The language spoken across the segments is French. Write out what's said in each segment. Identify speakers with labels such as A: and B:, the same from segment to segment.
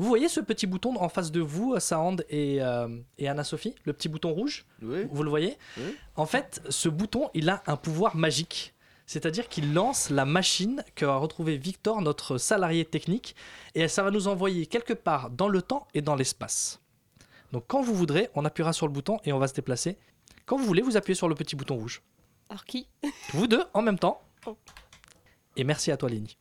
A: Vous voyez ce petit bouton en face de vous, Sahand et, euh, et Anna-Sophie Le petit bouton rouge
B: Oui.
A: Vous le voyez
B: Oui.
A: En fait, ce bouton, il a un pouvoir magique. C'est-à-dire qu'il lance la machine que va retrouver Victor, notre salarié technique, et ça va nous envoyer quelque part dans le temps et dans l'espace. Donc quand vous voudrez, on appuiera sur le bouton et on va se déplacer. Quand vous voulez, vous appuyez sur le petit bouton rouge.
C: Alors qui?
A: Vous deux en même temps.
C: Oh.
A: Et merci à toi, Lénie.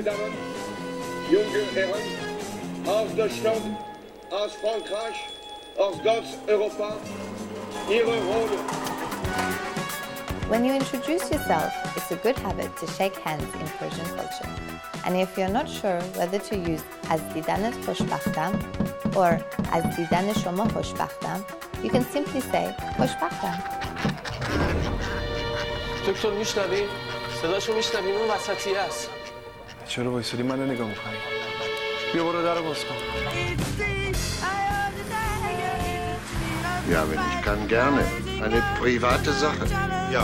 D: Junge Damen, junge Herren, aus Deutschland, aus Frankreich, aus ganz Europa, Ihre Rolle.
E: When you introduce yourself, it's a good habit to shake hands in Persian culture. And if you're not sure whether to use از دیدنت خوشبختم or از دیدن شما خوشبختم, you can simply say خوشبختم.
B: دکتر میشنوی؟ صداشو میشنویم اون وسطی است
F: چرا وایسادی من نگاه میکنی بیا برو در باز کن
G: Ja, wenn ich kann, gerne. Eine private Sache.
H: Ja.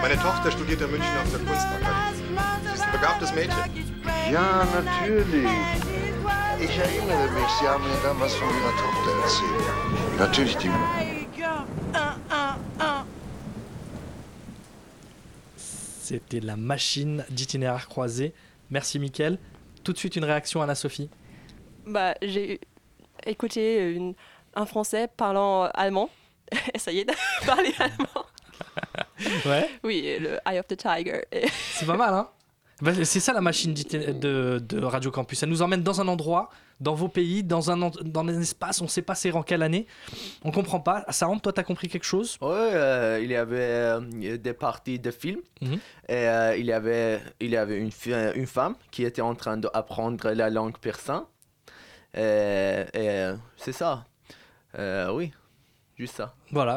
H: Meine Tochter studiert in München auf der Kunstakademie. Sie ist ein begabtes Mädchen.
G: Ja, natürlich. Ich erinnere mich, Sie haben mir damals von Ihrer Tochter erzählt. Natürlich, die.
A: C'était la machine d'itinéraire croisé. Merci, Mickaël. Tout de suite, une réaction, Anna-Sophie.
C: Bah, j'ai écouté une- un Français parlant allemand. Ça y est, parler allemand.
A: Ouais.
C: Oui, le Eye of the Tiger.
A: C'est pas mal, hein Bah, C'est ça la machine de, de Radio Campus. Elle nous emmène dans un endroit, dans vos pays, dans un, dans un espace, on sait pas c'est en quelle année. On comprend pas. Ça rentre, toi, t'as compris quelque chose?
B: Ouais, euh, il y avait euh, des parties de films
A: Mhm.
B: et euh, il y avait, il y avait une, une femme qui était en train d'apprendre la langue persan. Et, et, c'est ça. Oui, juste ça.
A: Voilà.